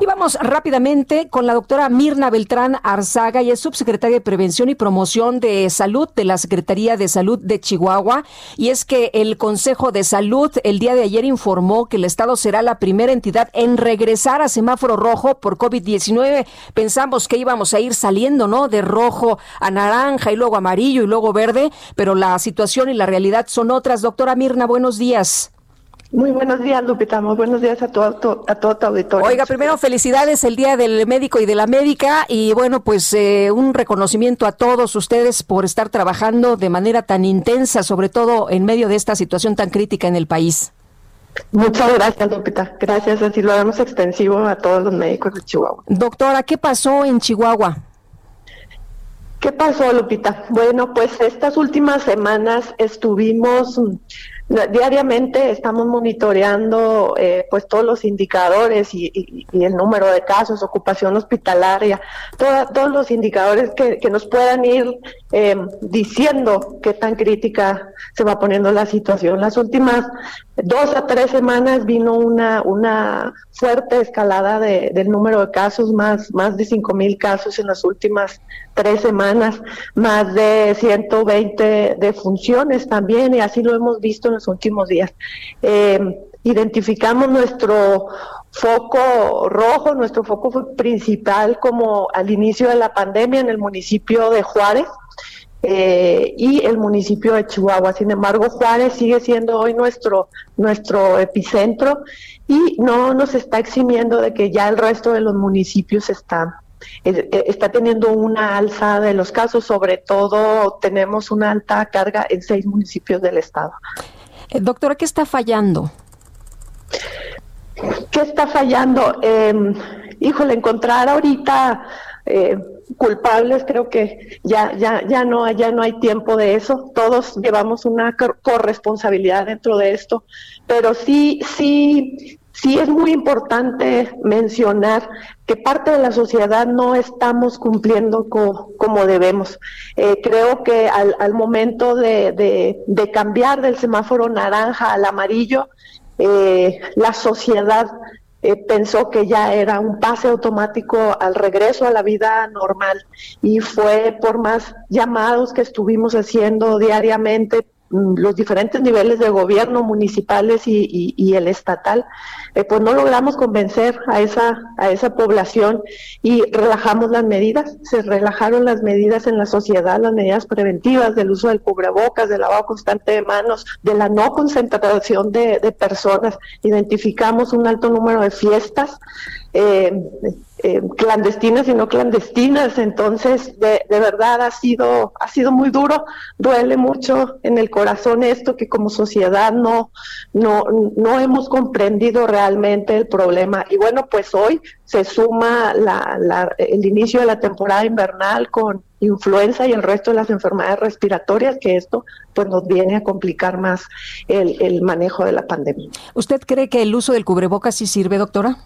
Y vamos rápidamente con la doctora Mirna Beltrán Arzaga, y es subsecretaria de Prevención y Promoción de Salud de la Secretaría de Salud de Chihuahua. Y es que el Consejo de Salud el día de ayer informó que el Estado será la primera entidad en regresar a semáforo rojo por COVID-19. Pensamos que íbamos a ir saliendo, ¿no? De rojo a naranja y luego amarillo y luego verde, pero la situación y la realidad son otras. Doctora Mirna, buenos días. Muy buenos días, Lupita. Muy buenos días a todo, a todo tu auditorio. Oiga, primero felicidades el Día del Médico y de la Médica y bueno, pues eh, un reconocimiento a todos ustedes por estar trabajando de manera tan intensa, sobre todo en medio de esta situación tan crítica en el país. Muchas gracias, Lupita. Gracias, así lo damos extensivo a todos los médicos de Chihuahua. Doctora, ¿qué pasó en Chihuahua? ¿Qué pasó, Lupita? Bueno, pues estas últimas semanas estuvimos Diariamente estamos monitoreando eh, pues todos los indicadores y, el número de casos, ocupación hospitalaria, todos los indicadores que, nos puedan ir em, diciendo qué tan crítica se va poniendo la situación. Las últimas dos a tres semanas vino una, una fuerte escalada de, del número de casos, más, más de cinco mil casos en las últimas tres semanas, más de 120 de funciones también, y así lo hemos visto en los últimos días. Eh, identificamos nuestro foco rojo, nuestro foco principal como al inicio de la pandemia en el municipio de Juárez. Eh, y el municipio de Chihuahua. Sin embargo, Juárez sigue siendo hoy nuestro, nuestro epicentro y no nos está eximiendo de que ya el resto de los municipios están eh, está teniendo una alza de los casos, sobre todo tenemos una alta carga en seis municipios del estado. Eh, doctora, ¿qué está fallando? ¿Qué está fallando? Eh, híjole, encontrar ahorita eh, culpables, creo que ya, ya, ya no, ya no hay tiempo de eso. Todos llevamos una corresponsabilidad dentro de esto, pero sí, sí, sí es muy importante mencionar que parte de la sociedad no estamos cumpliendo como debemos. Eh, creo que al, momento de, cambiar del semáforo naranja al amarillo, eh, la sociedad eh, pensó que ya era un pase automático al regreso a la vida normal y fue por más llamados que estuvimos haciendo diariamente los diferentes niveles de gobierno, municipales y, el estatal, eh, pues no logramos convencer a esa, a esa población y relajamos las medidas, se relajaron las medidas en la sociedad, las medidas preventivas del uso del cubrebocas, del lavado constante de manos, de la no concentración de, de personas, identificamos un alto número de fiestas, eh, eh, clandestinas y no clandestinas. Entonces, de, de, verdad ha sido, ha sido muy duro, duele mucho en el corazón esto que como sociedad no, no, no hemos comprendido realmente el problema. Y bueno, pues hoy se suma la, la, el inicio de la temporada invernal con influenza y el resto de las enfermedades respiratorias, que esto pues nos viene a complicar más el, el manejo de la pandemia. ¿Usted cree que el uso del cubrebocas sí sirve, doctora?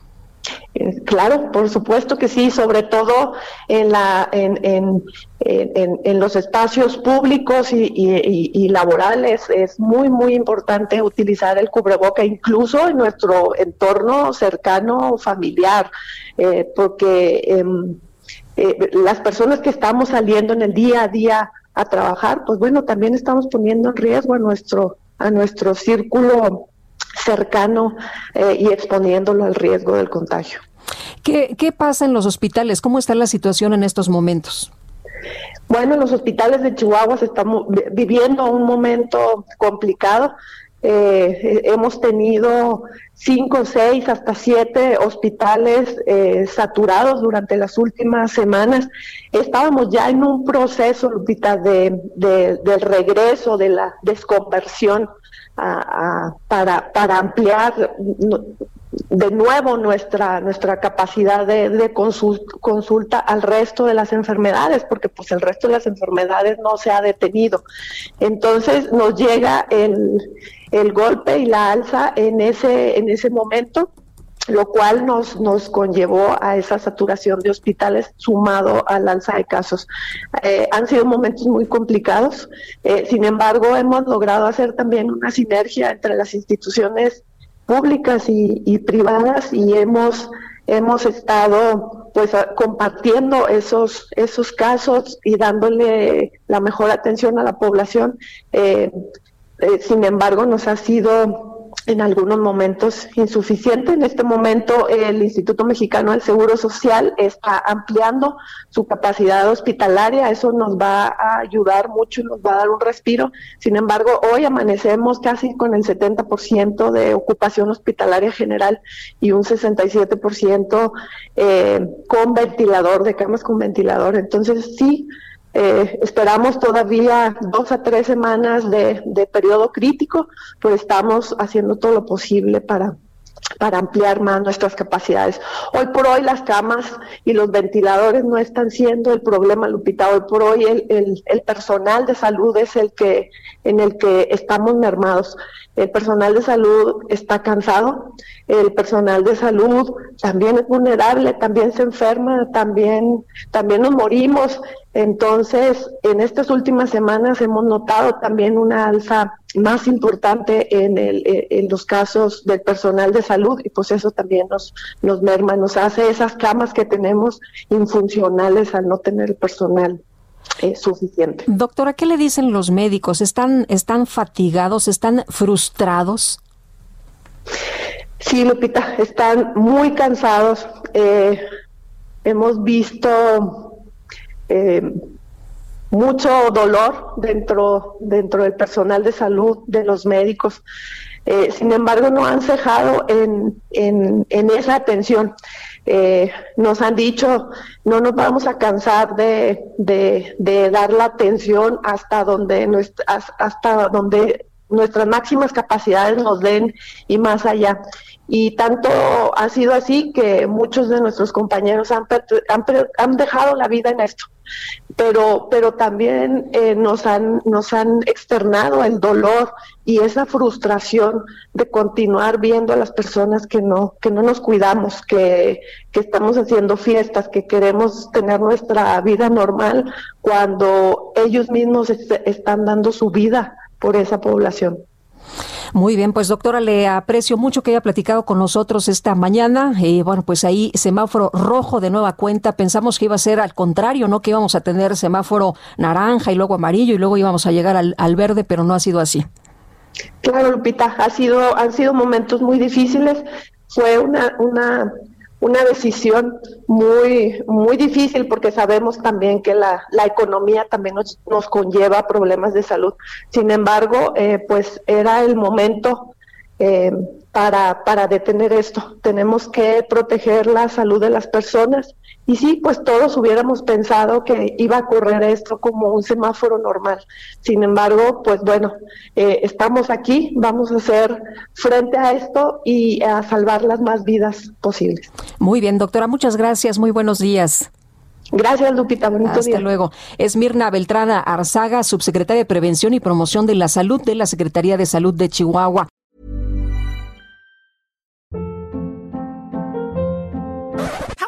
Eh, claro, por supuesto que sí, sobre todo en, la, en, en, los espacios públicos y, laborales. Es muy, muy importante utilizar el cubreboca, incluso en nuestro entorno cercano familiar, eh, porque em, eh, las personas que estamos saliendo en el día a día a trabajar, pues bueno, también estamos poniendo en riesgo a nuestro, a nuestro círculo cercano eh, y exponiéndolo al riesgo del contagio. ¿Qué, ¿Qué pasa en los hospitales? ¿Cómo está la situación en estos momentos? Bueno, en los hospitales de Chihuahua estamos viviendo un momento complicado. Eh, hemos tenido cinco, seis, hasta siete hospitales eh, saturados durante las últimas semanas. Estábamos ya en un proceso, Lupita, de, de, del regreso, de la desconversión para, para ampliar de nuevo nuestra, nuestra capacidad de, consulta, al resto de las enfermedades, porque pues el resto de las enfermedades no se ha detenido. Entonces nos llega el, el golpe y la alza en ese, en ese momento lo cual nos, nos conllevó a esa saturación de hospitales sumado al alza de casos. Eh, han sido momentos muy complicados, eh, sin embargo hemos logrado hacer también una sinergia entre las instituciones públicas y, privadas y hemos hemos estado pues compartiendo esos esos casos y dándole la mejor atención a la población. Eh, eh, sin embargo nos ha sido en algunos momentos insuficiente. En este momento el Instituto Mexicano del Seguro Social está ampliando su capacidad hospitalaria, eso nos va a ayudar mucho nos va a dar un respiro. Sin embargo, hoy amanecemos casi con el 70% de ocupación hospitalaria general y un 67% eh, con ventilador, de camas con ventilador. Entonces sí, eh, esperamos todavía dos a tres semanas de, de periodo crítico, pero estamos haciendo todo lo posible para, para ampliar más nuestras capacidades. Hoy por hoy las camas y los ventiladores no están siendo el problema, Lupita. Hoy por hoy el, el, el, personal de salud es el que en el que estamos mermados. El personal de salud está cansado, el personal de salud también es vulnerable, también se enferma, también, también nos morimos. Entonces, en estas últimas semanas hemos notado también una alza más importante en, el, en los casos del personal de salud y pues eso también nos, nos merma, nos hace esas camas que tenemos infuncionales al no tener el personal eh, suficiente. Doctora, ¿qué le dicen los médicos? ¿Están, están fatigados? ¿Están frustrados? Sí, Lupita, están muy cansados. Eh, hemos visto eh, mucho dolor dentro, dentro del personal de salud, de los médicos. Eh, sin embargo, no han cejado en, en, esa atención. Eh, nos han dicho, no nos vamos a cansar de, de, dar la atención hasta donde, hasta donde nuestras máximas capacidades nos den y más allá. Y tanto ha sido así que muchos de nuestros compañeros han, han, han dejado la vida en esto pero, pero también eh, nos, han, nos han externado el dolor y esa frustración de continuar viendo a las personas que no, que no nos cuidamos, que, que estamos haciendo fiestas, que queremos tener nuestra vida normal cuando ellos mismos están dando su vida por esa población. Muy bien, pues doctora, le aprecio mucho que haya platicado con nosotros esta mañana. Y bueno, pues ahí semáforo rojo de nueva cuenta. Pensamos que iba a ser al contrario, ¿no? Que íbamos a tener semáforo naranja y luego amarillo y luego íbamos a llegar al, al verde, pero no ha sido así. Claro, Lupita, ha sido, han sido momentos muy difíciles. Fue una, una una decisión muy, muy difícil porque sabemos también que la, la economía también nos, nos, conlleva problemas de salud. Sin embargo, eh, pues era el momento eh, para, para detener esto. Tenemos que proteger la salud de las personas. Y sí, pues todos hubiéramos pensado que iba a ocurrir esto como un semáforo normal. Sin embargo, pues bueno, eh, estamos aquí, vamos a hacer frente a esto y a salvar las más vidas posibles. Muy bien, doctora, muchas gracias, muy buenos días. Gracias, Lupita. Bonito Hasta luego. Es Mirna Beltrana Arzaga, subsecretaria de Prevención y Promoción de la Salud de la Secretaría de Salud de Chihuahua.